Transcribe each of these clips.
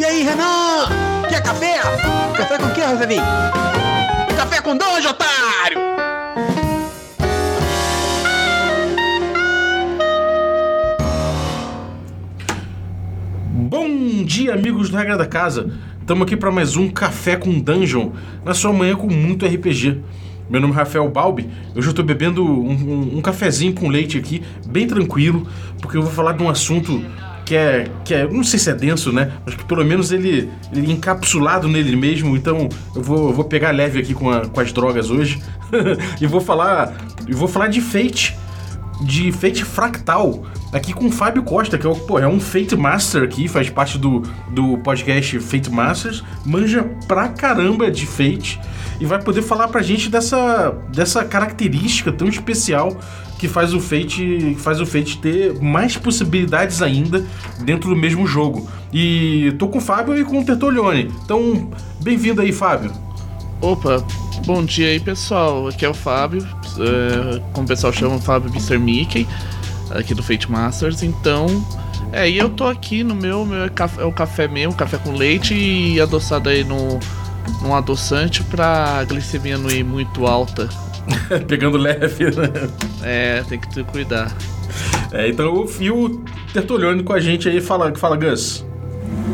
E aí, Renan? Quer café? Café com o que, Rosalinho? Café com dois, otário! Bom dia, amigos do Regra da Casa. Estamos aqui para mais um Café com Dungeon, na sua manhã com muito RPG. Meu nome é Rafael Balbi, hoje eu estou bebendo um, um, um cafezinho com leite aqui, bem tranquilo, porque eu vou falar de um assunto que é, que é, não sei se é denso, né? Mas que pelo menos ele, ele é encapsulado nele mesmo. Então eu vou, eu vou pegar leve aqui com, a, com as drogas hoje e vou falar, e vou falar de Fate, de Fate Fractal, aqui com o Fábio Costa, que é, pô, é um Fate Master aqui, faz parte do, do podcast Fate Masters, manja pra caramba de Fate e vai poder falar pra gente dessa, dessa característica tão especial que faz o Fate, faz o Fate ter mais possibilidades ainda dentro do mesmo jogo. E tô com o Fábio e com o Tertolione. Então, bem-vindo aí, Fábio. Opa, bom dia aí, pessoal. Aqui é o Fábio, é, como o pessoal chama, Fábio Mr. Mickey, aqui do Fate Masters. Então, é, e eu tô aqui no meu, meu é, é o café mesmo, café com leite e adoçado aí no, num adoçante pra glicemia não ir muito alta. Pegando leve, né? É, tem que cuidar. É, então, e o Tertulione com a gente aí, fala, fala Gus.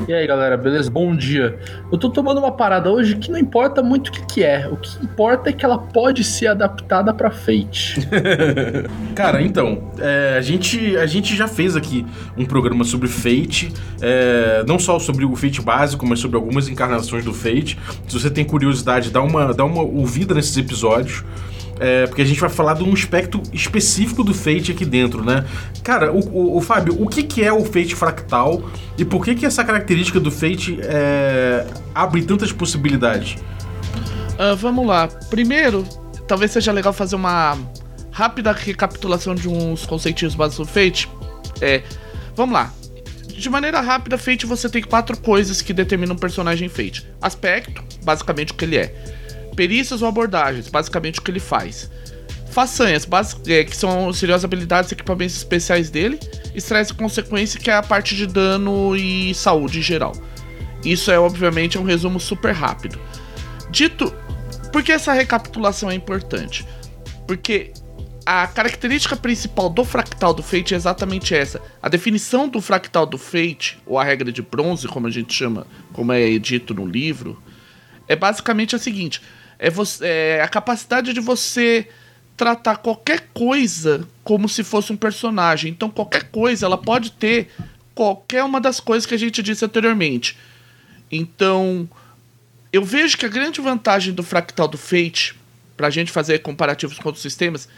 E aí galera, beleza? Bom dia. Eu tô tomando uma parada hoje que não importa muito o que, que é. O que importa é que ela pode ser adaptada pra Fate. Cara, então, é, a, gente, a gente já fez aqui um programa sobre Fate. É, não só sobre o Fate básico, mas sobre algumas encarnações do Fate. Se você tem curiosidade, dá uma, dá uma ouvida nesses episódios. É, porque a gente vai falar de um aspecto específico do Fate aqui dentro, né? Cara, o, o, o Fábio, o que, que é o Fate fractal e por que, que essa característica do Fate é, abre tantas possibilidades? Uh, vamos lá. Primeiro, talvez seja legal fazer uma rápida recapitulação de uns conceitos básicos do Fate. É, vamos lá. De maneira rápida, Fate você tem quatro coisas que determinam um personagem Fate: aspecto, basicamente o que ele é perícias ou abordagens, basicamente o que ele faz. Façanhas, é, que são, seriam as habilidades e equipamentos especiais dele. Estresse e consequência, que é a parte de dano e saúde em geral. Isso é, obviamente, um resumo super rápido. Dito. Por que essa recapitulação é importante? Porque a característica principal do fractal do Fate é exatamente essa. A definição do fractal do Fate, ou a regra de bronze, como a gente chama, como é dito no livro, é basicamente a seguinte: é, você, é a capacidade de você tratar qualquer coisa como se fosse um personagem. Então, qualquer coisa, ela pode ter qualquer uma das coisas que a gente disse anteriormente. Então, eu vejo que a grande vantagem do fractal do Fate, para a gente fazer comparativos com outros sistemas,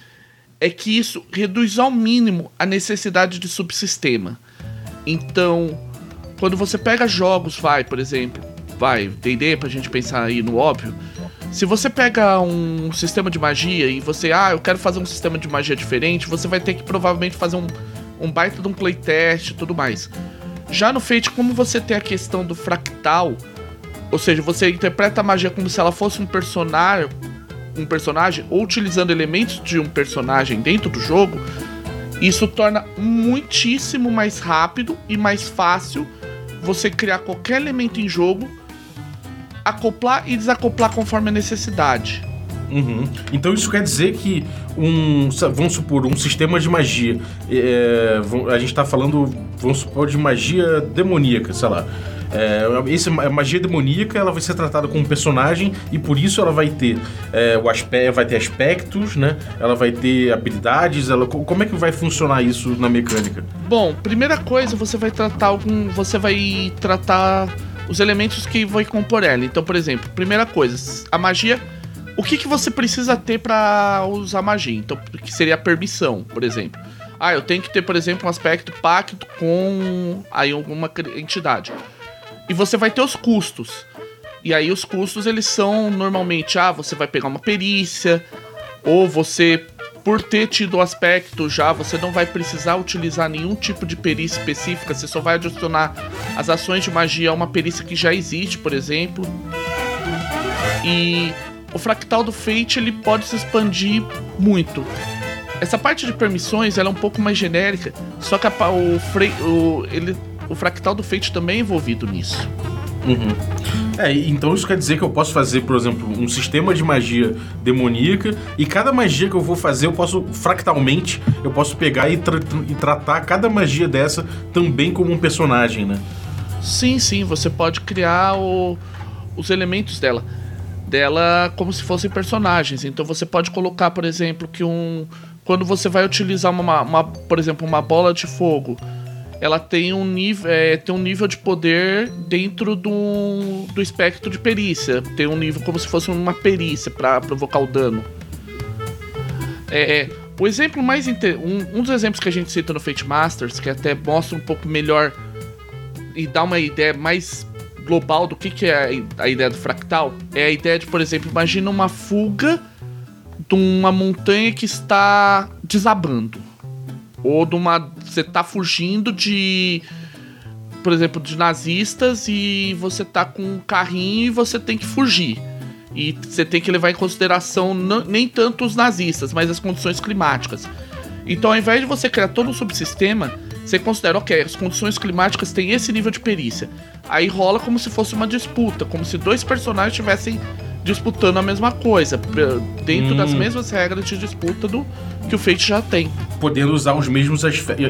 é que isso reduz ao mínimo a necessidade de subsistema. Então, quando você pega jogos, vai, por exemplo, vai, D&D, pra gente pensar aí no óbvio, se você pega um sistema de magia e você, ah, eu quero fazer um sistema de magia diferente, você vai ter que provavelmente fazer um, um baita de um playtest e tudo mais. Já no Fate, como você tem a questão do fractal, ou seja, você interpreta a magia como se ela fosse um personagem, um personagem ou utilizando elementos de um personagem dentro do jogo, isso torna muitíssimo mais rápido e mais fácil você criar qualquer elemento em jogo acoplar e desacoplar conforme a necessidade. Uhum. Então isso quer dizer que um, vamos supor, um sistema de magia, é, a gente está falando, vamos supor, de magia demoníaca, sei lá. É, essa magia demoníaca ela vai ser tratada como um personagem e por isso ela vai ter é, o aspecto, vai ter aspectos, né? Ela vai ter habilidades. Ela, como é que vai funcionar isso na mecânica? Bom, primeira coisa você vai tratar algum, você vai tratar os elementos que vão compor ela. Então, por exemplo, primeira coisa, a magia. O que, que você precisa ter para usar magia? Então, que seria a permissão, por exemplo. Ah, eu tenho que ter, por exemplo, um aspecto pacto com aí alguma entidade. E você vai ter os custos. E aí os custos eles são normalmente, ah, você vai pegar uma perícia, ou você por ter tido o aspecto já, você não vai precisar utilizar nenhum tipo de perícia específica, você só vai adicionar as ações de magia a uma perícia que já existe, por exemplo. E o fractal do Fate ele pode se expandir muito. Essa parte de permissões ela é um pouco mais genérica, só que a, o, o, ele, o fractal do Fate também é envolvido nisso. Uhum. É, então isso quer dizer que eu posso fazer, por exemplo, um sistema de magia demoníaca e cada magia que eu vou fazer, eu posso, fractalmente, eu posso pegar e, tra e tratar cada magia dessa também como um personagem, né? Sim, sim, você pode criar o, os elementos dela. Dela como se fossem personagens. Então você pode colocar, por exemplo, que um. Quando você vai utilizar uma, uma por exemplo, uma bola de fogo ela tem um nível, é, tem um nível de poder dentro do, do espectro de perícia. Tem um nível como se fosse uma perícia para provocar o dano. É, é, o exemplo mais inter... um, um dos exemplos que a gente cita no Fate Masters, que até mostra um pouco melhor e dá uma ideia mais global do que, que é a, a ideia do fractal, é a ideia de, por exemplo, imagina uma fuga de uma montanha que está desabando. Ou de uma. Você tá fugindo de. Por exemplo, de nazistas e você tá com um carrinho e você tem que fugir. E você tem que levar em consideração nem tanto os nazistas, mas as condições climáticas. Então, ao invés de você criar todo um subsistema, você considera, ok, as condições climáticas têm esse nível de perícia. Aí rola como se fosse uma disputa, como se dois personagens estivessem disputando a mesma coisa, dentro hum. das mesmas regras de disputa do que o Fate já tem. Podendo usar os mesmos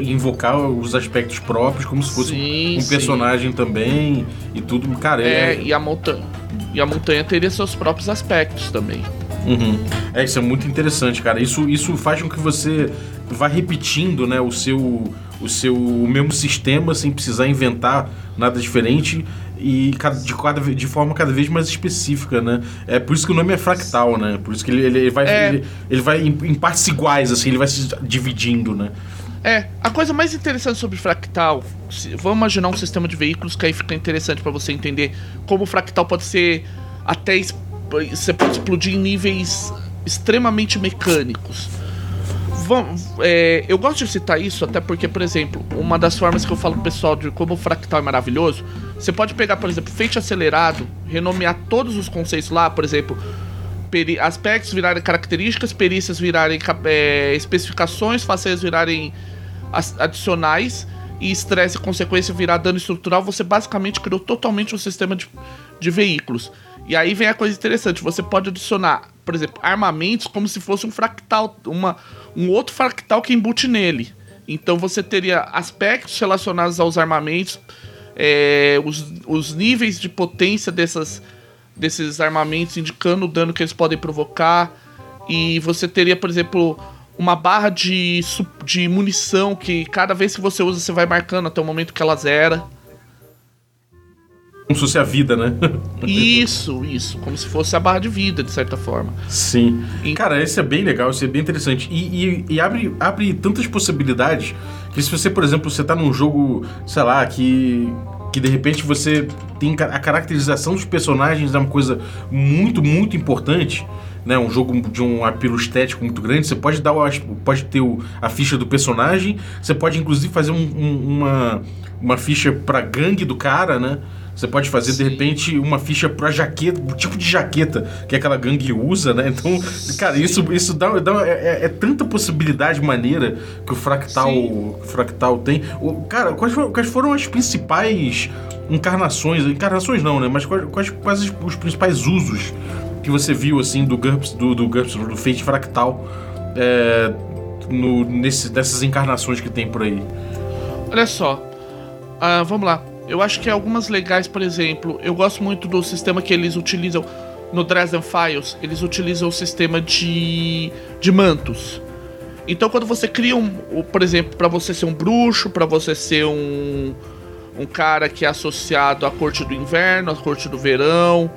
invocar os aspectos próprios como se fosse sim, um sim. personagem também e tudo, cara. É, é... e a montanha e a montanha teria seus próprios aspectos também. Uhum. É, isso é muito interessante, cara. Isso, isso faz com que você vá repetindo, né, o seu o seu o mesmo sistema sem precisar inventar nada diferente e de, cada, de forma cada vez mais específica, né? É por isso que o nome é fractal, né? Por isso que ele, ele vai, é. ele, ele, vai em, em, partes iguais, assim, ele vai se dividindo, né? É, a coisa mais interessante sobre fractal, se, vamos imaginar um sistema de veículos que aí fica interessante para você entender como o fractal pode ser até você pode explodir em níveis extremamente mecânicos. É, eu gosto de citar isso até porque, por exemplo, uma das formas que eu falo pro pessoal de como o fractal é maravilhoso, você pode pegar, por exemplo, feito acelerado, renomear todos os conceitos lá, por exemplo, aspectos virarem características, perícias virarem é, especificações, facetas virarem adicionais e estresse e consequência virar dano estrutural, você basicamente criou totalmente um sistema de, de veículos. E aí vem a coisa interessante, você pode adicionar, por exemplo, armamentos como se fosse um fractal, uma, um outro fractal que embute nele. Então você teria aspectos relacionados aos armamentos, é, os, os níveis de potência dessas, desses armamentos, indicando o dano que eles podem provocar. E você teria, por exemplo, uma barra de, de munição que cada vez que você usa você vai marcando até o momento que ela zera. Como se fosse a vida, né? isso, isso. Como se fosse a barra de vida, de certa forma. Sim. E... Cara, esse é bem legal, isso é bem interessante. E, e, e, abre, abre tantas possibilidades que se você, por exemplo, você tá num jogo, sei lá, que. Que de repente você tem a caracterização dos personagens é uma coisa muito, muito importante. Né, um jogo de um apelo estético muito grande, você pode dar pode ter o, a ficha do personagem, você pode inclusive fazer um, um, uma, uma ficha pra gangue do cara, né? Você pode fazer, Sim. de repente, uma ficha pra jaqueta, o tipo de jaqueta que aquela gangue usa, né? Então, cara, isso, isso dá, dá é, é, é, tanta possibilidade maneira que o Fractal, o Fractal tem. O, cara, quais foram, quais foram as principais encarnações? Encarnações não, né? Mas quais, quais, quais os principais usos que você viu, assim, do GURPS, do, do GURPS, do Fate Fractal, é, no, nesse, nessas encarnações que tem por aí? Olha só, uh, vamos lá. Eu acho que algumas legais, por exemplo, eu gosto muito do sistema que eles utilizam no Dresden Files. Eles utilizam o sistema de, de mantos. Então, quando você cria um, por exemplo, para você ser um bruxo, para você ser um, um cara que é associado à corte do inverno, à corte do verão,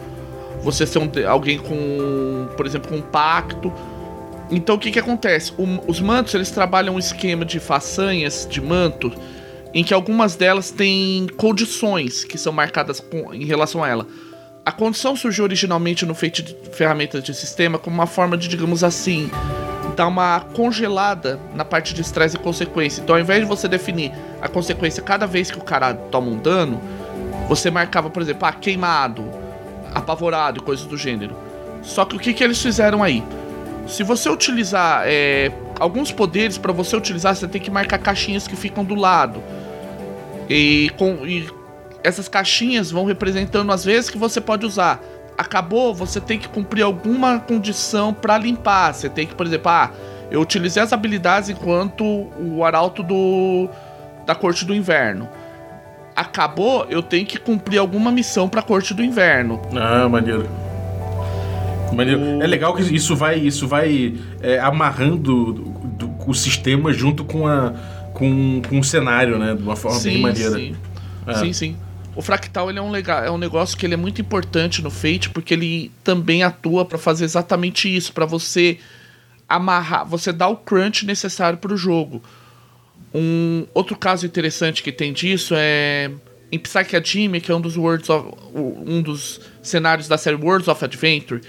você ser um, alguém com, por exemplo, com um pacto. Então, o que que acontece? O, os mantos eles trabalham um esquema de façanhas de manto em que algumas delas têm condições que são marcadas com, em relação a ela. A condição surgiu originalmente no feito de ferramentas de sistema como uma forma de, digamos assim, dar uma congelada na parte de estresse e consequência. Então, ao invés de você definir a consequência cada vez que o cara toma um dano, você marcava, por exemplo, ah, queimado, apavorado e coisas do gênero. Só que o que, que eles fizeram aí? Se você utilizar é, alguns poderes, para você utilizar, você tem que marcar caixinhas que ficam do lado. E, com, e essas caixinhas vão representando as vezes que você pode usar. Acabou, você tem que cumprir alguma condição para limpar. Você tem que, por exemplo, ah, eu utilizei as habilidades enquanto o arauto do da corte do inverno. Acabou, eu tenho que cumprir alguma missão para a corte do inverno. Ah, maneiro. O- É legal que isso vai, isso vai é, amarrando do- do- o sistema junto com, a, com, com o cenário, né? De uma forma bem maneira. Sim. É. sim, sim. O fractal ele é um legal, é um negócio que ele é muito importante no Fate porque ele também atua para fazer exatamente isso, para você amarrar, você dar o crunch necessário para o jogo. Um outro caso interessante que tem disso é em Psyche que é um dos Worlds of- um dos cenários da série Worlds of Adventure,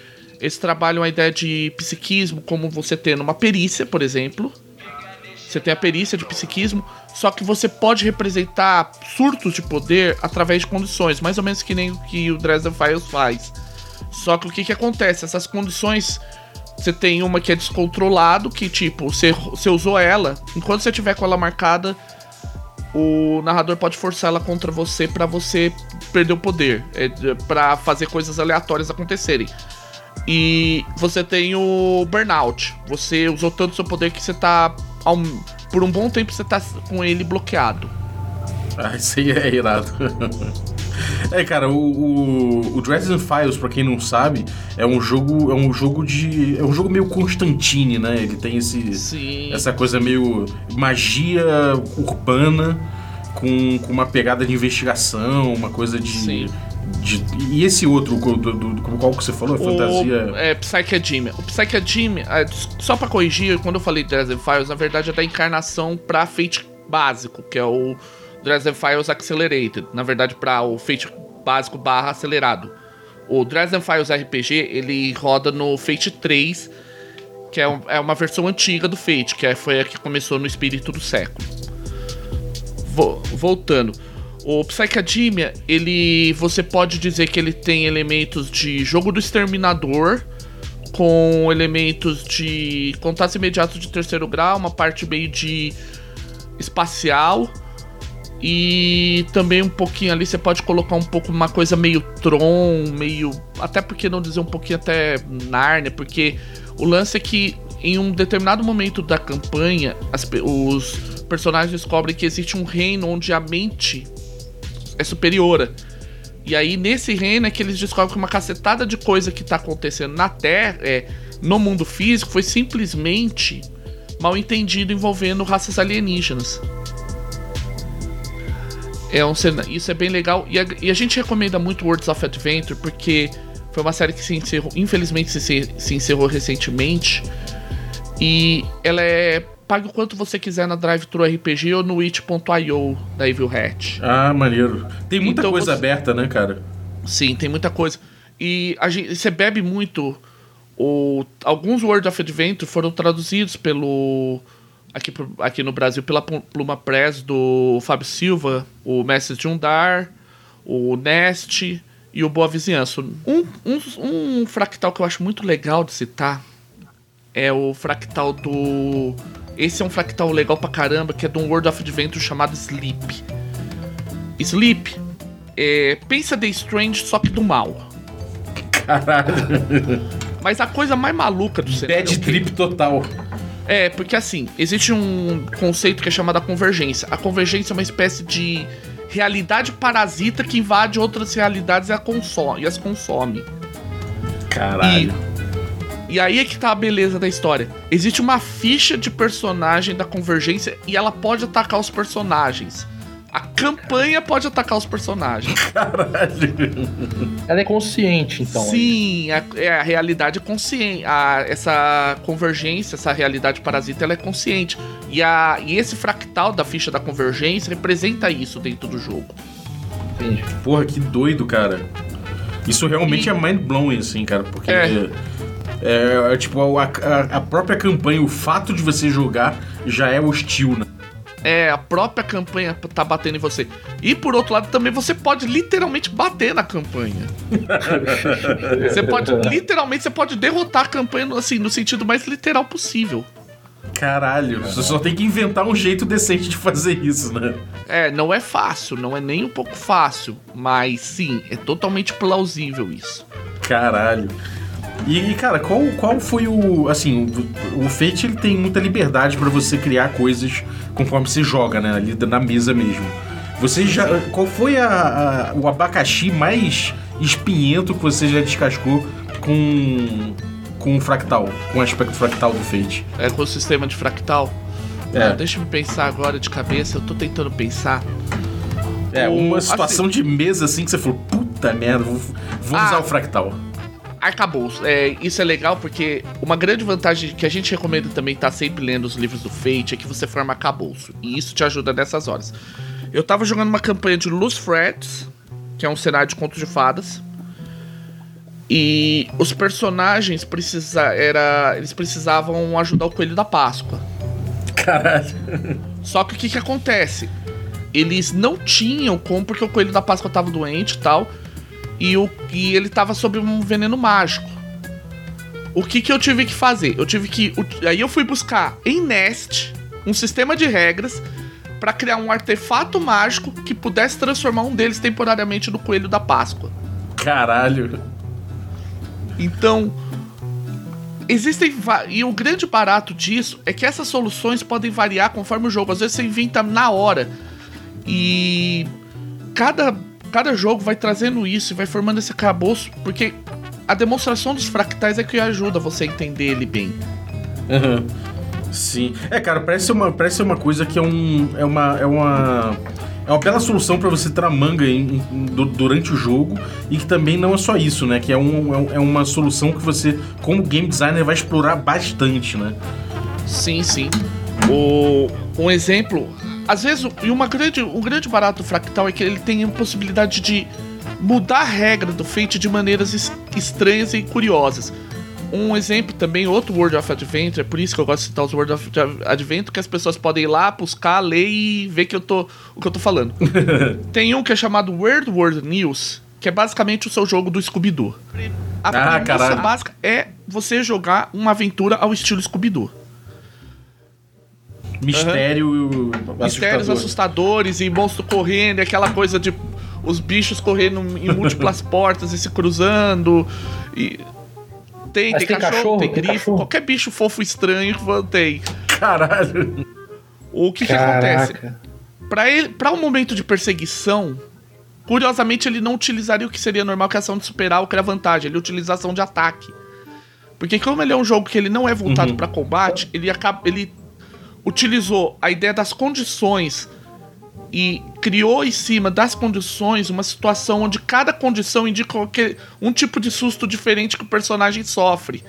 eles trabalham a ideia de psiquismo como você tendo uma perícia, por exemplo, você tem a perícia de psiquismo, só que você pode representar surtos de poder através de condições, mais ou menos que nem o que o Dresden Files faz. Só que o que, que acontece? Essas condições, você tem uma que é descontrolado, que tipo, você, você usou ela, enquanto você tiver com ela marcada, o narrador pode forçar ela contra você pra você perder o poder, é, para fazer coisas aleatórias acontecerem. E você tem o burnout. Você usou tanto seu poder que você tá. por um bom tempo você tá com ele bloqueado. Ah, isso aí é irado. É, cara, o, o, o Dresden Files, pra quem não sabe, é um jogo. É um jogo de. É um jogo meio Constantine, né? Ele tem esse. Sim. Essa coisa meio magia urbana com, com uma pegada de investigação, uma coisa de. Sim. De- e esse outro, do, do, do- qual que você falou? É fantasia. O, é, Psyche Academia. O Psyche Academia, é, só pra corrigir, quando eu falei Dresden Files, na verdade é da encarnação pra Fate básico, que é o Dresden Files Accelerated. Na verdade, pra o Fate básico barra acelerado. O Dresden Files RPG, ele roda no Fate 3, que é, um- é uma versão antiga do Fate, que é- foi a que começou no Espírito do Século. Vo- voltando. O Psychademia, ele. Você pode dizer que ele tem elementos de jogo do exterminador, com elementos de contatos imediatos de terceiro grau, uma parte meio de espacial. E também um pouquinho ali você pode colocar um pouco uma coisa meio Tron, meio. Até porque não dizer um pouquinho até Narnia, porque o lance é que em um determinado momento da campanha, as os personagens descobrem que existe um reino onde a mente é superiora. E aí, nesse reino é que eles descobrem que uma cacetada de coisa que tá acontecendo na Terra, é, no mundo físico, foi simplesmente mal entendido envolvendo raças alienígenas. É um isso é bem legal. E a, e a gente recomenda muito Worlds of Adventure porque foi uma série que se encerrou, infelizmente se- se encerrou recentemente. E ela é. Pague o quanto você quiser na Drive-Thru RPG ou no it.io da Evil Hat. Ah, maneiro. Tem muita Então coisa você- aberta, né, cara? Sim, tem muita coisa. E a gente, você bebe muito. O, alguns World of Adventure foram traduzidos pelo. Aqui, aqui no Brasil, pela Pl- Pluma Press do Fábio Silva, o Mestre de Undar, o Nest e o Boa Vizinhança. Um, um, um fractal que eu acho muito legal de citar é o fractal do. Esse é um fractal legal pra caramba, que é de um World of Adventure chamado Sleep. Sleep é, pensa The Strange, só que do mal. Caralho. Mas a coisa mais maluca do cenário. Bad trip total. É, porque assim, existe um conceito que é chamado a convergência. A convergência é uma espécie de realidade parasita que invade outras realidades e, a consome, e as consome. Caralho. E aí é que tá a beleza da história. Existe uma ficha de personagem da convergência e ela pode atacar os personagens. A campanha pode atacar os personagens. Caralho. Ela é consciente, então. Sim, a, é a realidade consciente. A, essa convergência, essa realidade parasita, ela é consciente. E, a, e esse fractal da ficha da convergência representa isso dentro do jogo. Entendi. Porra, que doido, cara. Isso realmente E- é mind-blowing, assim, cara, porque... É. É, é, tipo, a, a- a própria campanha, o fato de você jogar já é hostil, né? É, a própria campanha tá batendo em você. E por outro lado, também você pode literalmente bater na campanha. você pode, literalmente, você pode derrotar a campanha assim, no sentido mais literal possível. Caralho, você só tem que inventar um jeito decente de fazer isso, né? É, não é fácil, não é nem um pouco fácil, mas sim, é totalmente plausível isso. Caralho. E, cara, qual, qual foi o. Assim, o, o Fate ele tem muita liberdade para você criar coisas conforme você joga, né? Ali na mesa mesmo. Você já. Qual foi a, a, o abacaxi mais espinhento que você já descascou com. com o fractal? Com o aspecto fractal do Fate? É com o sistema de fractal? É. Ah, deixa eu pensar agora de cabeça, eu tô tentando pensar. É, uma situação de mesa assim que você falou, puta merda, vou, vou Ah. usar o fractal. Arcabouço. É, isso é legal porque uma grande vantagem que a gente recomenda também estar sempre lendo os livros do Fate é que você forma arcabouço. E isso te ajuda nessas horas. Eu tava jogando uma campanha de Loose Frets, que é um cenário de contos de fadas. E os personagens precisa, era, eles precisavam ajudar o Coelho da Páscoa. Caralho. Só que o que, que acontece? Eles não tinham como, porque o Coelho da Páscoa tava doente e tal. E, o, e ele tava sob um veneno mágico. O que, que eu tive que fazer? Eu tive que. Aí eu fui buscar em Nest um sistema de regras pra criar um artefato mágico que pudesse transformar um deles temporariamente no Coelho da Páscoa. Caralho. Então, existem. E o grande barato disso é que essas soluções podem variar conforme o jogo. Às vezes você inventa na hora. E cada, cada jogo vai trazendo isso e vai formando esse cabouço. Porque a demonstração dos fractais é que ajuda você a entender ele bem. Aham. Sim. É, cara, parece ser uma, parece uma coisa que é um. É uma. É uma. É uma bela solução pra você ter na manga em- em- du- durante o jogo e que também não é só isso, né? Que é, é um- é uma solução que você, como game designer, vai explorar bastante, né? Sim, sim. O, um exemplo, às vezes, e uma grande, um grande barato fractal é que ele tem a possibilidade de mudar a regra do Fate de maneiras es- estranhas e curiosas. Um exemplo também, outro World of Adventure, é por isso que eu gosto de citar os World of Adventure, que as pessoas podem ir lá, buscar, ler e ver que eu tô, o que eu tô falando. tem um que é chamado World World News, que é basicamente o seu jogo do Scooby-Doo. A Ah, premissa básica é você jogar uma aventura ao estilo Scooby-Doo. Mistério. Mistérios assustador. assustadores e monstro correndo, e aquela coisa de os bichos correndo em múltiplas portas e se cruzando. E tem, tem, tem cachorro, cachorro, tem tem grifo, cachorro. qualquer bicho fofo estranho tem. Caralho. O que que acontece? Pra ele, para um momento de perseguição, curiosamente ele não utilizaria o que seria normal, que é a ação de superar, o que era vantagem, ele utiliza a ação de ataque. Porque como ele é um jogo que ele não é voltado Uhum. pra combate, ele acaba ele utilizou a ideia das condições e criou em cima das condições uma situação onde cada condição indica um tipo de susto diferente que o personagem sofre.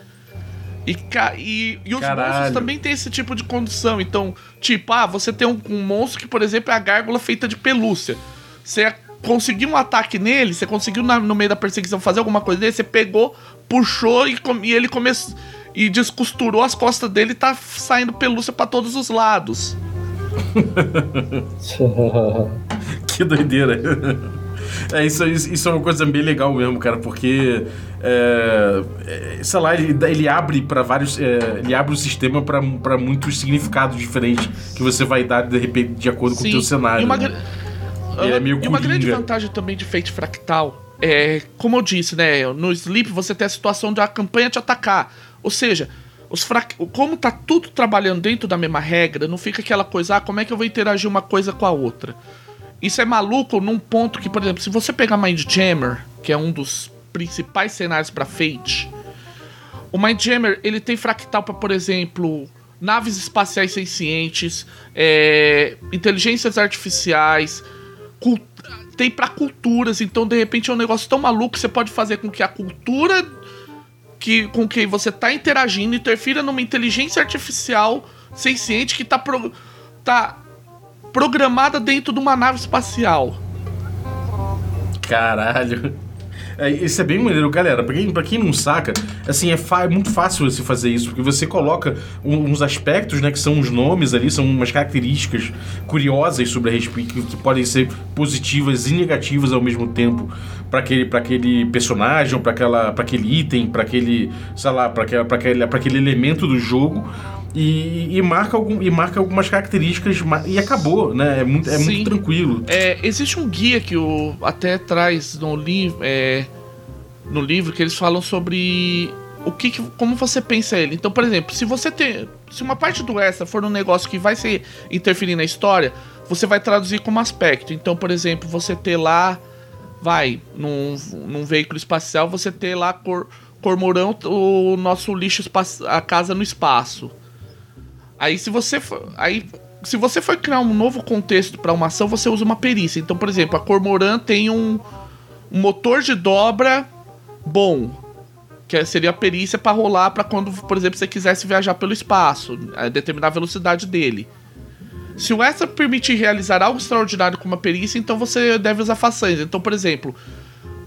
E, e, e os Caralho. monstros também têm esse tipo de condição. Então, tipo, ah, você tem um, um monstro que, por exemplo, é a gárgula feita de pelúcia. Você conseguiu um ataque nele, você conseguiu na- no meio da perseguição fazer alguma coisa dele, você pegou, puxou e, e ele começou. E descosturou as costas dele e tá saindo pelúcia pra todos os lados. Que doideira. É, isso, isso é uma coisa bem legal mesmo, cara, porque, é, é, sei lá, ele, ele abre para vários, é, ele abre o sistema para muitos significados diferentes que você vai dar, de repente, de acordo com o Sim, teu cenário. E uma, né? Ele é meio e uma grande vantagem também de Fate Fractal é, como eu disse, né? No Sleep você tem a situação de a campanha te atacar. Ou seja, os frac... como tá tudo trabalhando dentro da mesma regra, não fica aquela coisa, ah, como é que eu vou interagir uma coisa com a outra? Isso é maluco num ponto que, por exemplo, se você pegar Mindjammer, que é um dos principais cenários pra Fate, o Mindjammer, ele tem fractal pra, por exemplo, naves espaciais sencientes, é, inteligências artificiais, tem pra culturas, então de repente é um negócio tão maluco que você pode fazer com que a cultura que, com quem você tá interagindo interfira numa inteligência artificial senciente que tá, pro- tá programada dentro de uma nave espacial. Caralho. É, isso é bem maneiro, galera. Pra quem, pra quem não saca, assim, é, é muito fácil você fazer isso, porque você coloca um- uns aspectos, né, que são os nomes ali, são umas características curiosas sobre a respeito, que, que podem ser positivas e negativas ao mesmo tempo para aquele, pra aquele personagem, para aquela, pra aquele item, para aquele, sei lá, para aquele, aquele, pra aquele elemento do jogo. E, e, marca algum, e marca algumas características e acabou, né? É muito, é muito tranquilo. É, existe um guia que o até traz no livro, é, no livro que eles falam sobre o que, como você pensa ele. Então, por exemplo, se você tem, se uma parte do extra for um negócio que vai se interferir na história, você vai traduzir como aspecto. Então, por exemplo, você ter lá, vai num, num veículo espacial, você ter lá cor, cormorão, o nosso lixo a casa no espaço. Aí se você for, aí se você for criar um novo contexto para uma ação, você usa uma perícia. Então, por exemplo, a Cormoran tem um, um motor de dobra bom, que seria a perícia para rolar para quando, por exemplo, você quisesse viajar pelo espaço, determinar a velocidade dele. Se o extra permitir realizar algo extraordinário com uma perícia, então você deve usar façanhas. Então, por exemplo,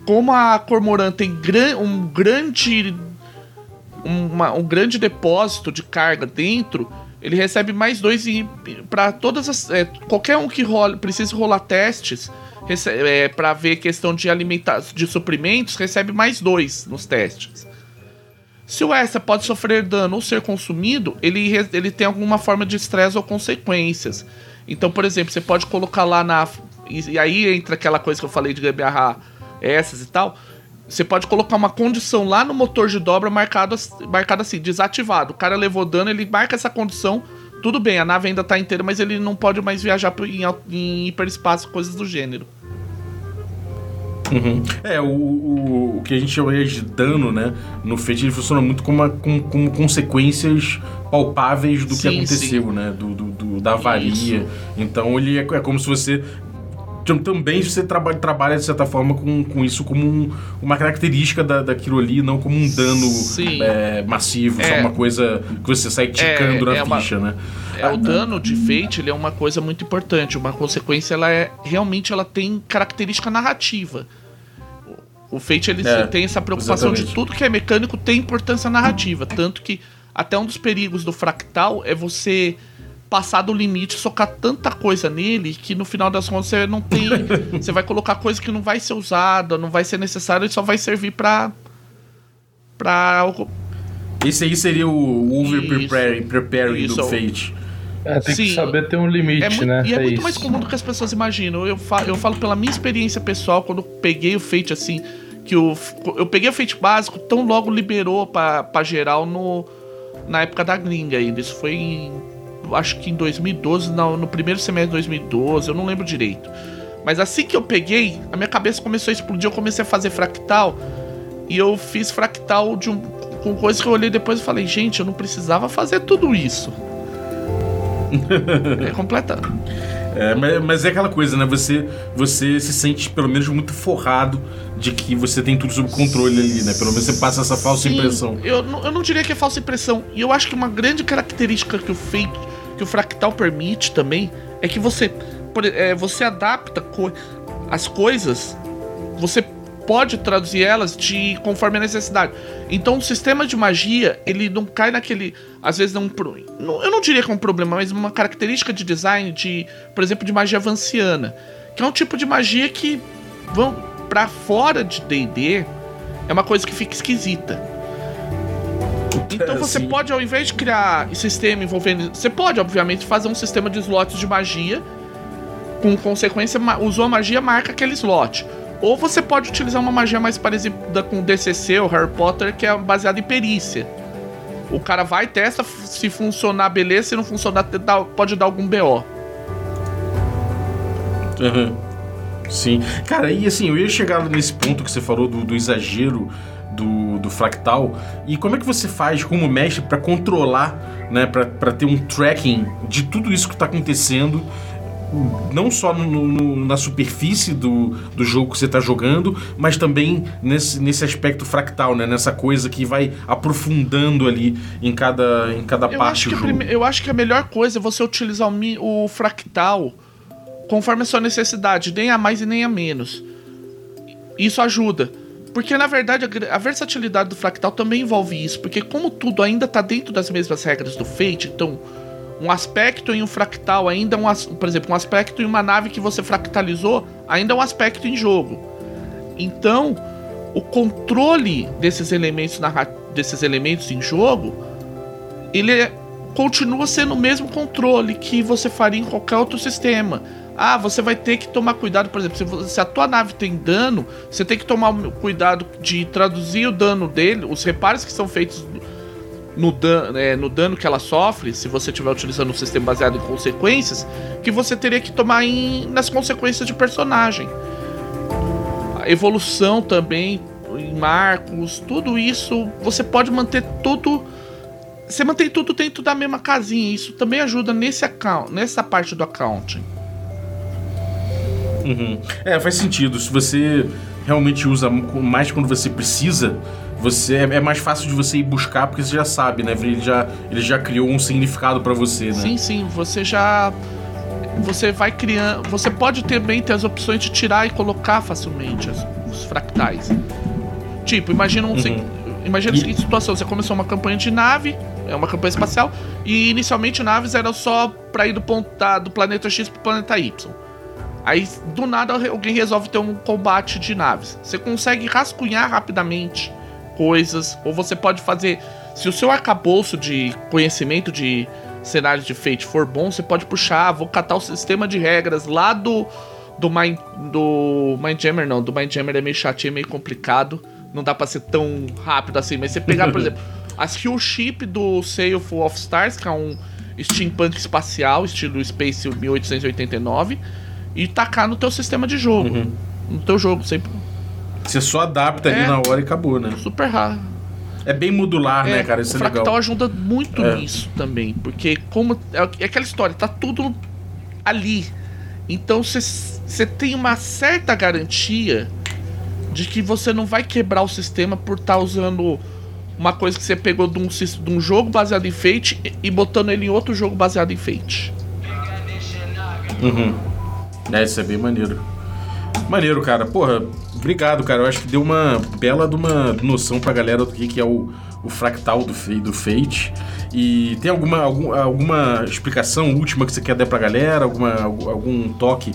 como a Cormoran tem gran um grande uma, um grande depósito de carga dentro, ele recebe mais dois para todas as. É, qualquer um que rola, precise rolar testes é, para ver questão de alimentação de suprimentos, recebe mais dois nos testes. Se o extra pode sofrer dano ou ser consumido, ele, ele tem alguma forma de estresse ou consequências. Então, por exemplo, você pode colocar lá na. E, e aí entra aquela coisa que eu falei de gambiarrar essas e tal. Você pode colocar uma condição lá no motor de dobra marcado, marcado assim, desativado. O cara levou dano, ele marca essa condição. Tudo bem, a nave ainda tá inteira, mas ele não pode mais viajar em, em hiperespaço, coisas do gênero. Uhum. É, o, o, o, que a gente chama de dano, né? No Fate ele funciona muito como, uma, como, como consequências palpáveis do sim, que aconteceu, sim. né? Do, do, do, da avaria. Isso. Então ele é, é como se você também você trabalha, trabalha de certa forma com, com isso como um, uma característica da, daquilo ali, não como um dano é, massivo, é, só uma coisa que você sai ticando é, na é ficha, uma, né? É, o dano de Fate ele é uma coisa muito importante. Uma consequência, ela é realmente ela tem característica narrativa. O Fate ele é, tem essa preocupação exatamente. de tudo que é mecânico tem importância narrativa, tanto que até um dos perigos do fractal é você passar do limite, socar tanta coisa nele que no final das contas você não tem. você vai colocar coisa que não vai ser usada, não vai ser necessária e só vai servir pra. pra. Esse aí seria o over preparing, preparing do Fate. É, tem Sim, que saber ter um limite, é muito, né? E é, é muito isso. mais comum do que as pessoas imaginam. Eu falo, eu falo pela minha experiência pessoal, quando eu peguei o Fate assim, que o, eu peguei o Fate básico, tão logo liberou pra, pra geral no, na época da gringa ainda. Isso foi em acho que em 2012, no, no primeiro semestre de 2012, eu não lembro direito. Mas assim que eu peguei, a minha cabeça começou a explodir, eu comecei a fazer fractal. E eu fiz fractal de um, com coisas que eu olhei depois e falei, gente, eu não precisava fazer tudo isso. é completa. É, mas, mas, é aquela coisa, né? Você, você se sente, pelo menos, muito forrado de que você tem tudo sob controle ali, né? Pelo menos você passa essa falsa Sim, impressão. Eu, eu não diria que é falsa impressão. E eu acho que uma grande característica que o Fate que o fractal permite também é que você, é, você adapta co as coisas, você pode traduzir elas de conforme a necessidade. Então o sistema de magia, ele não cai naquele. Às vezes não. Eu não diria que é um problema, mas uma característica de design de, por exemplo, de magia vanciana. Que é um tipo de magia que vão para fora de DD é uma coisa que fica esquisita. Então você Sim. pode, ao invés de criar sistema envolvendo. Você pode, obviamente, fazer um sistema de slots de magia. Com consequência, usou a magia, marca aquele slot. Ou você pode utilizar uma magia mais parecida com o DCC ou Harry Potter, que é baseada em perícia. O cara vai, testa, se funcionar, beleza, se não funcionar, pode dar algum BO. Uhum. Sim. Cara, e assim, eu ia chegar nesse ponto que você falou do, do exagero do, do fractal. E como é que você faz como mestre para controlar, né, para ter um tracking de tudo isso que está acontecendo não só no, no, na superfície do, do jogo que você está jogando, mas também nesse, nesse aspecto fractal, né? Nessa coisa que vai aprofundando ali em cada, em cada eu parte do jogo. Prime... Eu acho que a melhor coisa é você utilizar o, o fractal conforme a sua necessidade, nem a mais e nem a menos. Isso ajuda. Porque, na verdade, a, versatilidade do fractal também envolve isso. Porque, como tudo ainda está dentro das mesmas regras do Fate, então, um aspecto em um fractal ainda é um. Por exemplo, um aspecto em uma nave que você fractalizou ainda é um aspecto em jogo. Então, o controle desses elementos, desses elementos em jogo, ele é continua sendo o mesmo controle que você faria em qualquer outro sistema. Ah, você vai ter que tomar cuidado, por exemplo, se, se a tua nave tem dano, você tem que tomar cuidado de traduzir o dano dele, os reparos que são feitos no dano, é, no dano que ela sofre, se você estiver utilizando um sistema baseado em consequências, que você teria que tomar em, nas consequências de personagem. A evolução também, em marcos, tudo isso, você pode manter tudo. Você mantém tudo dentro da mesma casinha. Isso também ajuda nesse account, nessa parte do accounting. Uhum. É, faz sentido. Se você realmente usa mais quando você precisa, você é, é mais fácil de você ir buscar porque você já sabe, né? Ele já, ele já criou um significado pra você, né? Sim, sim, você já. Você vai criando. Você pode também ter as opções de tirar e colocar facilmente as- os fractais. Tipo, imagina um. Uhum. Imagina a seguinte situação: você começou uma campanha de nave, é uma campanha espacial, e inicialmente naves eram só pra ir do, ponto, da- do planeta X pro planeta Y. Aí, do nada, alguém resolve ter um combate de naves. Você consegue rascunhar rapidamente coisas, ou você pode fazer. Se o seu arcabouço de conhecimento de cenários de Fate for bom, você pode puxar, vou catar o sistema de regras lá do. Do Mind, do Mindjammer, não. Do Mindjammer é meio chatinho, é meio complicado. Não dá pra ser tão rápido assim. Mas você pegar, por exemplo, a skill chip do Sail Full of Stars, que é um steampunk espacial, estilo Space 1889, e tacar no teu sistema de jogo. Uhum. No teu jogo, sempre Você só adapta ali É. na hora e acabou, né? super raro. É bem modular, né, cara? Isso o é Fractal legal. ajuda muito É. nisso também, porque como é, é aquela história, tá tudo ali. Então você tem uma certa garantia de que você não vai quebrar o sistema por estar usando uma coisa que você pegou de um, de um jogo baseado em Fate e- botando ele em outro jogo baseado em Fate. Uhum. É, isso é bem maneiro. Maneiro, cara. Porra, obrigado, cara. Eu acho que deu uma bela de uma noção pra galera do que que é o, o fractal do, do Fate. E tem alguma, algum- alguma explicação última que você quer dar pra galera? Alguma, algum toque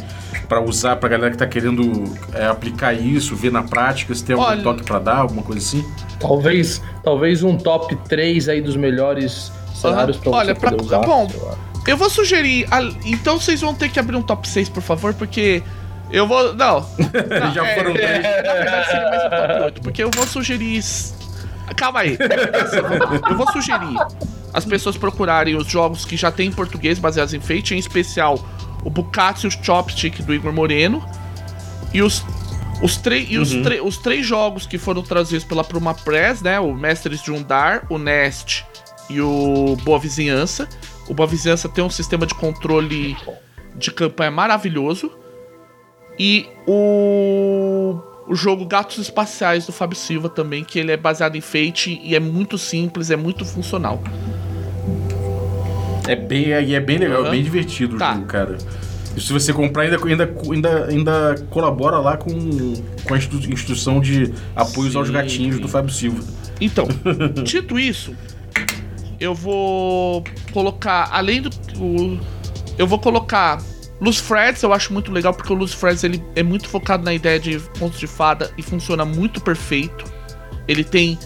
pra usar pra galera que tá querendo é, aplicar isso, ver na prática? Se tem algum Olha- toque pra dar, alguma coisa assim? Talvez, talvez um top 3 aí dos melhores cenários pra Olha, você pra- poder usar. bom, sei lá. Eu vou sugerir. a- Então vocês vão ter que abrir um top 6, por favor, porque. Eu vou. Não. Não, Já é, foram três. Na verdade, seria mais um top 8, porque eu vou sugerir. Calma aí. Eu vou sugerir as pessoas procurarem os jogos que já tem em português baseados em Fate, em especial o Bukatsu e o Chopstick do Igor Moreno. E os. Os, três e os, tre- os três jogos que foram trazidos pela Pruma Press, né? O Mestres de Undar, o Nest e o Boa Vizinhança. O Boa Vizinhança tem um sistema de controle de campanha maravilhoso. E o, o jogo Gatos Espaciais do Fábio Silva também, que ele é baseado em Fate e é muito simples, é muito funcional. É bem, e é bem legal, Aham. é bem divertido o Tá. jogo, cara. E se você comprar, ainda, ainda, ainda, ainda colabora lá com, com a institu- instituição de apoios aos gatinhos do Fábio Silva. Então, dito isso, eu vou colocar, além do. o- eu vou colocar Luz Freds, eu acho muito legal, porque o Luz Freds ele é muito focado na ideia de contos de fada e funciona muito perfeito. Ele tem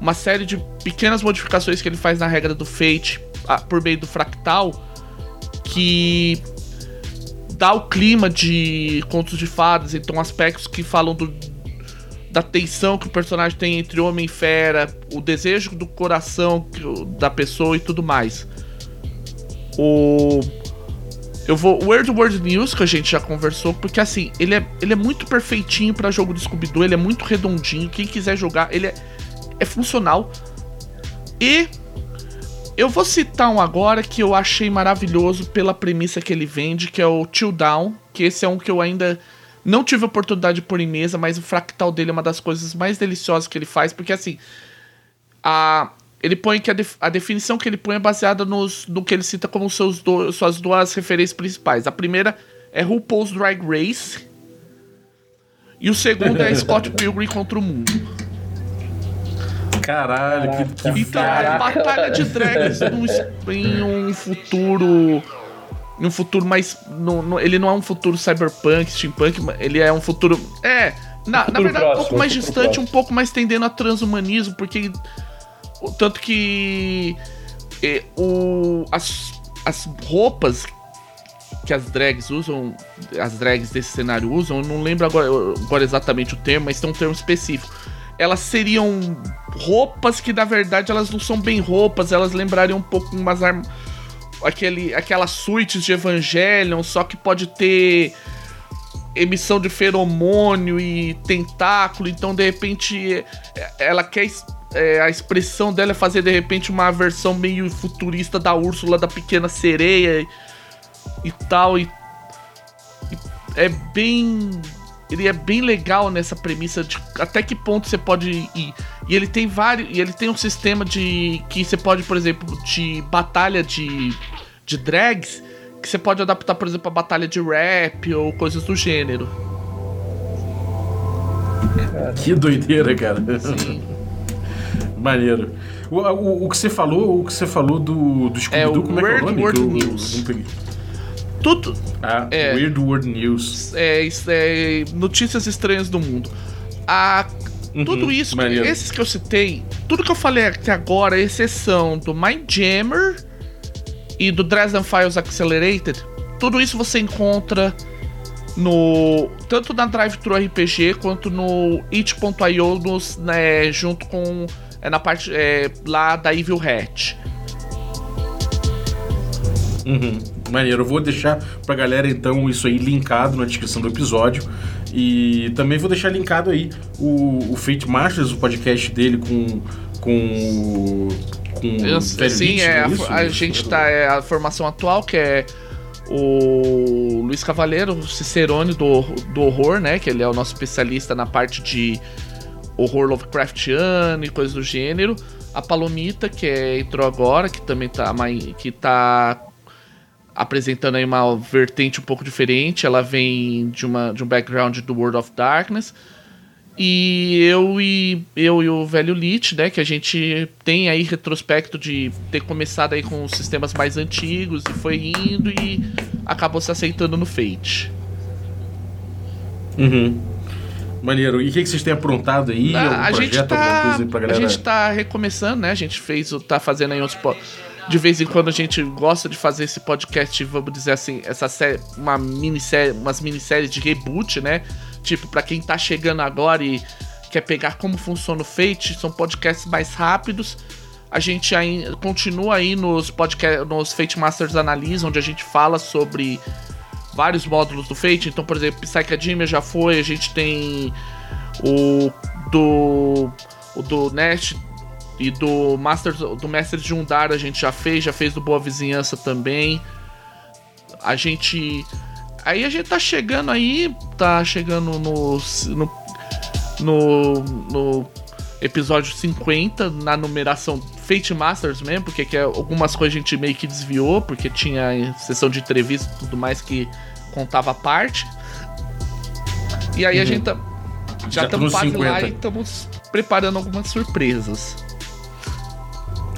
uma série de pequenas modificações que ele faz na regra do Fate por meio do fractal que dá o clima de contos de fadas, então aspectos que falam do, da tensão que o personagem tem entre homem e fera, o desejo do coração da pessoa e tudo mais. O eu vou o World World News que a gente já conversou, porque assim, ele é, ele é muito perfeitinho pra jogo de Scooby-Doo, ele é muito redondinho, quem quiser jogar, ele é, é funcional. E eu vou citar um agora que eu achei maravilhoso pela premissa que ele vende, que é o Till Down, que esse é um que eu ainda não tive a oportunidade de pôr em mesa, mas o fractal dele é uma das coisas mais deliciosas que ele faz, porque assim, a, ele põe que a, def- a definição que ele põe é baseada nos, no que ele cita como seus do- suas duas referências principais. A primeira é RuPaul's Drag Race, e o segundo é Scott Pilgrim contra o Mundo. Caralho, que, que Então, é Caraca, batalha de drags num em um futuro. Um futuro mais. no- no- ele não é um futuro cyberpunk, steampunk, ele é um futuro. É. Na, na Futuro verdade, um pouco próximo, mais distante, próximo. um pouco mais tendendo a transhumanismo, porque. Tanto que. E, o, as, as roupas que as drags usam, as drags desse cenário usam, eu não lembro agora, agora exatamente o termo, mas tem um termo específico. Elas seriam roupas que na verdade elas não são bem roupas, elas lembrariam um pouco umas armas. Aquele, aquelas suítes de Evangelion, só que pode ter emissão de feromônio e tentáculo, então de repente é, ela quer é, a expressão dela é fazer de repente uma versão meio futurista da Úrsula da Pequena Sereia e, e tal e, e, é bem ele é bem legal nessa premissa de até que ponto você pode ir. E ele tem vários e ele tem um sistema de que você pode por exemplo de batalha de de drags que você pode adaptar, por exemplo, a batalha de rap ou coisas do gênero. Que doideira, cara. Sim. Maneiro. O, o, o, que você falou, o que você falou do, do Scooby-Doo, é, como é que é o nome? World News. Eu, Tudo. Ah, é, Weird World News. É, é, notícias estranhas do mundo. A, uhum, tudo isso, maneiro. esses que eu citei, tudo que eu falei até agora, exceção do Mind Jammer e do Dresden Files Accelerated, tudo isso você encontra no tanto na Drive-Thru RPG quanto no it.io né, junto com é, na parte é, lá da Evil Hat. Uhum. Maneiro, eu vou deixar pra galera então isso aí linkado na descrição do episódio. E também vou deixar linkado aí o, o Fate Masters, o podcast dele com, com com eu, Sim, é, a, isso, a gente tá. É a formação atual, que é o Luiz Cavaleiro, o Cicerone do, do horror, né? Que ele é o nosso especialista na parte de horror Lovecraftiano e coisas do gênero. A Palomita, que é, entrou agora, que também tá, que tá apresentando aí uma vertente um pouco diferente. Ela vem de, uma, de um background do World of Darkness. E eu e eu e o velho Lit, né, que a gente tem aí retrospecto de ter começado aí com os sistemas mais antigos e foi indo e acabou se aceitando no Fate. Uhum. Maneiro. E o que, que vocês têm aprontado aí? Ah, a gente tá, A gente tá recomeçando, né? A gente fez, tá fazendo aí uns de vez em quando a gente gosta de fazer esse podcast, vamos dizer assim, essa série, uma minissérie, umas minisséries de reboot, né? Tipo, para quem tá chegando agora e quer pegar como funciona o Fate, são podcasts mais rápidos. A gente aí, continua aí nos podcast, nos Fate Masters Analyse, onde a gente fala sobre vários módulos do Fate. Então, por exemplo, Psychedemia já foi, a gente tem o do o do Nest e do Masters do Mestre de Undar a gente já fez, já fez do Boa Vizinhança também. A gente Aí a gente tá chegando aí, tá chegando no, no, no, no episódio 50, na numeração Fate Masters mesmo, porque que é, algumas coisas a gente meio que desviou, porque tinha sessão de entrevista e tudo mais que contava parte. E aí uhum. a gente tá, já estamos quase 50. lá e estamos preparando algumas surpresas.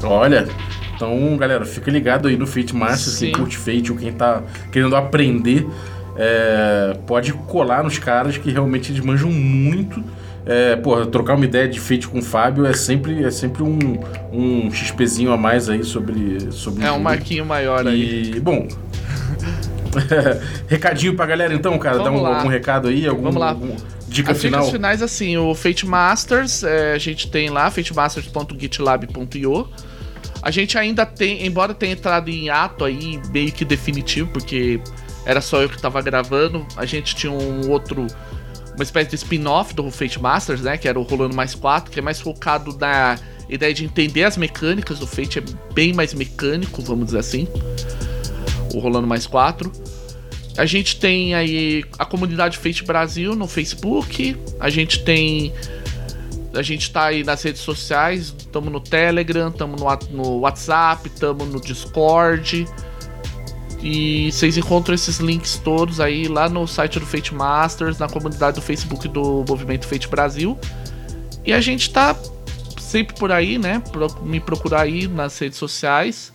Olha, então galera, fica ligado aí no Fate Masters, quem curte Fate ou quem tá querendo aprender é, pode colar nos caras que realmente eles manjam muito. É, porra, trocar uma ideia de feito com o Fábio é sempre, é sempre um, um XPzinho a mais aí sobre. sobre é um marquinho maior e, aí. Bom. recadinho pra galera então, cara, Vamos dá um, algum recado aí, algum, Vamos lá. Algum dica As final. dicas finais assim, o Fate Masters, é, a gente tem lá fatemasters.gitlab.io. A gente ainda tem, embora tenha entrado em ato aí meio que definitivo, porque era só eu que tava gravando. A gente tinha um outro. Uma espécie de spin-off do Fate Masters, né? Que era o Rolando Mais 4, que é mais focado na ideia de entender as mecânicas do Fate. É bem mais mecânico, vamos dizer assim. O Rolando Mais 4. A gente tem aí a comunidade Fate Brasil no Facebook. A gente tem. A gente tá aí nas redes sociais, estamos no Telegram, estamos no, no WhatsApp, estamos no Discord. E vocês encontram esses links todos aí lá no site do Fate Masters, na comunidade do Facebook do Movimento Fate Brasil. E a gente tá sempre por aí, né? Me procurar aí nas redes sociais.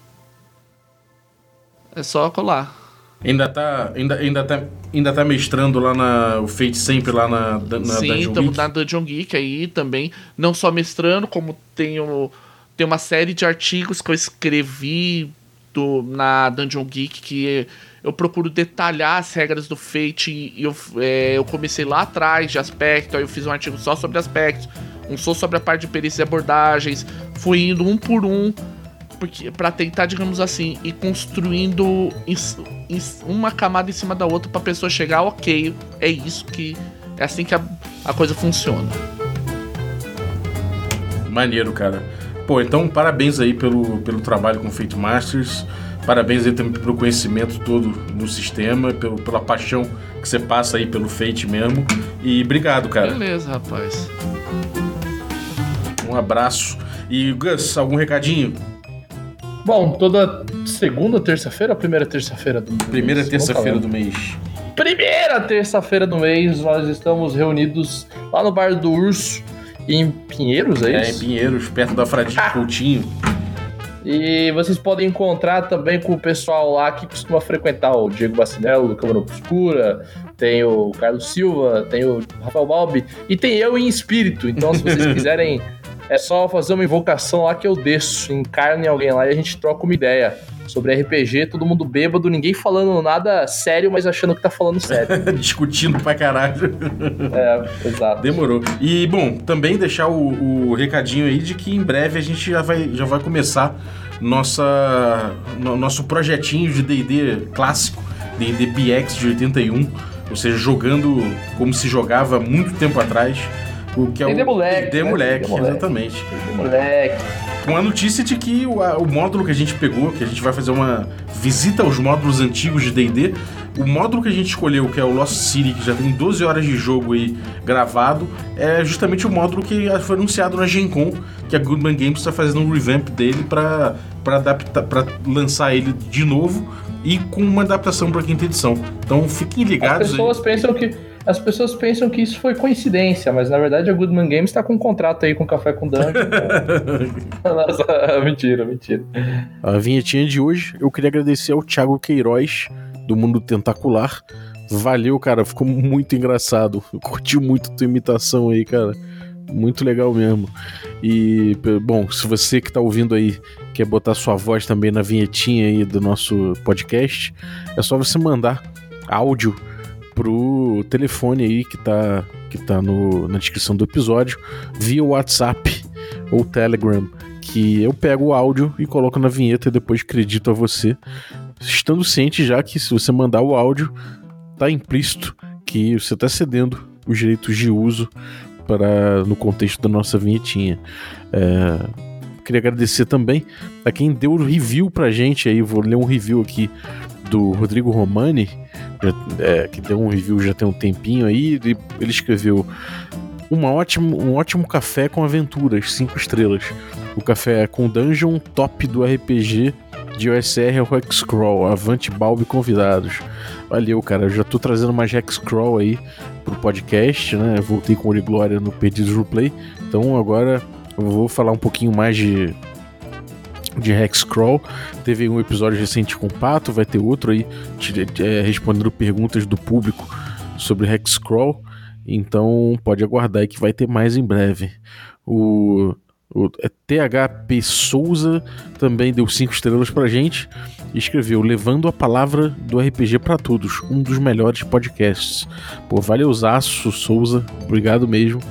É só colar. Ainda tá, ainda, ainda tá, ainda tá mestrando lá na o Fate sempre lá na, na Sim, estamos na Dungeon Geek aí também, não só mestrando, como tenho tem uma série de artigos que eu escrevi do, na Dungeon Geek que eu procuro detalhar as regras do Fate e eu, é, eu comecei lá atrás de aspecto, aí eu fiz um artigo só sobre aspectos, um só sobre a parte de perícia e abordagens, fui indo um por um para tentar, digamos assim, ir construindo uma camada em cima da outra para pessoa chegar, ok, é isso que é assim que a, a coisa funciona. Maneiro, cara. Pô, então parabéns aí pelo, pelo trabalho com Fate Masters. Parabéns aí também pelo conhecimento todo no sistema, pelo, pela paixão que você passa aí pelo Fate mesmo. E obrigado, cara. Beleza, rapaz. Um abraço. E Gus, algum recadinho? Bom, toda segunda, terça-feira ou primeira terça-feira do mês? Primeira terça-feira do mês. Primeira terça-feira do mês, nós estamos reunidos lá no Bar do Urso, em Pinheiros, é isso? É, em Pinheiros, perto da Fradinha ah. Coutinho. E vocês podem encontrar também com o pessoal lá que costuma frequentar o Diego Bacinello do Câmara Obscura, tem o Carlos Silva, tem o Rafael Balbi e tem eu em espírito. Então, se vocês quiserem é só fazer uma invocação lá que eu desço, encarne alguém lá e a gente troca uma ideia sobre RPG, todo mundo bêbado, ninguém falando nada sério, mas achando que tá falando sério. Discutindo pra caralho. É, exato. Demorou. E, bom, também deixar o, o, recadinho aí de que em breve a gente já vai, já vai começar nossa, no, nosso projetinho de D&D clássico, D&D BX de 81, ou seja, jogando como se jogava muito tempo atrás, o que é o moleque, D né? moleque, exatamente. D moleque. Com a notícia de que o, a, o módulo que a gente pegou, que a gente vai fazer uma visita aos módulos antigos de D&D, o módulo que a gente escolheu, que é o Lost City, que já tem 12 horas de jogo aí gravado, é justamente o módulo que foi anunciado na Gen Con, que a Goodman Games está fazendo um revamp dele para adaptar, para lançar ele de novo e com uma adaptação para quinta edição. Então fiquem ligados. As pessoas aí. pensam que as pessoas pensam que isso foi coincidência, mas na verdade a Goodman Games está com um contrato aí com Café com Dungeon. Nossa, mentira, mentira. A vinhetinha de hoje, eu queria agradecer ao Thiago Queiroz, do Mundo Tentacular. Valeu, cara, ficou muito engraçado. Eu curti muito tua imitação aí, cara. Muito legal mesmo. E, bom, se você que tá ouvindo aí quer botar sua voz também na vinhetinha aí do nosso podcast, é só você mandar áudio pro telefone aí que tá, que tá no, na descrição do episódio, via WhatsApp ou Telegram, que eu pego o áudio e coloco na vinheta e depois acredito a você, estando ciente já que se você mandar o áudio, tá implícito que você está cedendo os direitos de uso para no contexto da nossa vinhetinha. É, queria agradecer também a quem deu o review pra gente aí, vou ler um review aqui do Rodrigo Romani, é, que deu um review já tem um tempinho aí, ele, ele escreveu uma ótimo, um ótimo café com aventuras, cinco estrelas. O café é com dungeon top do RPG de OSR ao Hexcrawl, Avante Balbi convidados. Valeu, cara, eu já tô trazendo mais Hexcrawl aí pro podcast, né? voltei com o Glória no Perdidos Replay, então agora eu vou falar um pouquinho mais de de Hexcrawl. Teve um episódio recente com o Pato, vai ter outro aí é, respondendo perguntas do público sobre Hexcrawl. Então pode aguardar aí que vai ter mais em breve. O, o é, THP Souza também deu cinco estrelas pra gente e escreveu Levando a Palavra do RPG para Todos, um dos melhores podcasts. Pô, valeuzaço, Souza, obrigado mesmo.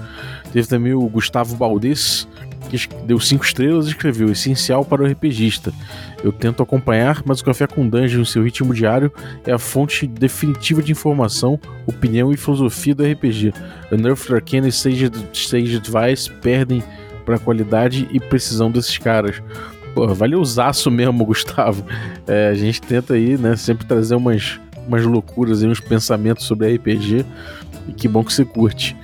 Teve também o Gustavo Baldes, que deu cinco estrelas e escreveu essencial para o RPGista. Eu tento acompanhar, mas o Café com Dungeon, seu ritmo diário, é a fonte definitiva de informação, opinião e filosofia do RPG. Unearthed Arcane e Sage, Sage Advice perdem para a qualidade e precisão desses caras. Pô, valeuzaço mesmo, Gustavo. É, a gente tenta aí, né, sempre trazer umas, umas loucuras e uns pensamentos sobre RPG. E que bom que você curte.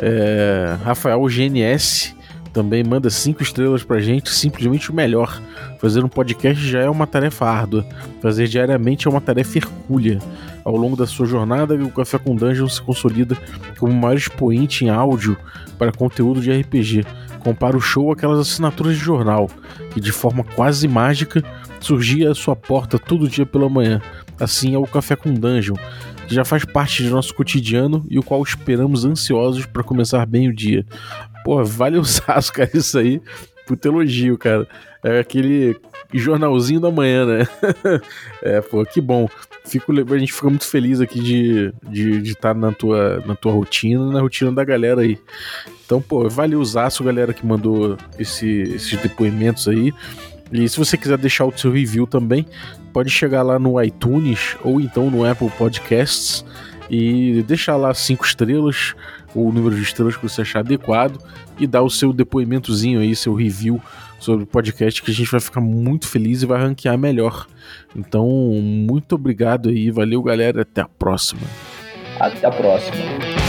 É, Rafael GNS também manda cinco estrelas pra gente, simplesmente o melhor. Fazer um podcast já é uma tarefa árdua, fazer diariamente é uma tarefa hercúlea. Ao longo da sua jornada, o Café com Dungeon se consolida como o maior expoente em áudio para conteúdo de RPG. Compara o show àquelas assinaturas de jornal, que de forma quase mágica surgia à sua porta todo dia pela manhã. Assim é o Café com Dungeon, já faz parte de nosso cotidiano e o qual esperamos ansiosos para começar bem o dia. Pô, vale o saço, cara, isso aí. puta elogio, cara. É aquele jornalzinho da manhã, né? é, pô, que bom. Fico, a gente fica muito feliz aqui de estar de, de tá na, tua, na tua rotina, na rotina da galera aí. Então, pô, valeu o galera que mandou esse, esses depoimentos aí. E se você quiser deixar o seu review também, pode chegar lá no iTunes ou então no Apple Podcasts e deixar lá cinco estrelas, ou o número de estrelas que você achar adequado, e dar o seu depoimentozinho aí, seu review sobre o podcast, que a gente vai ficar muito feliz e vai ranquear melhor. Então, muito obrigado aí, valeu galera, até a próxima. Até a próxima.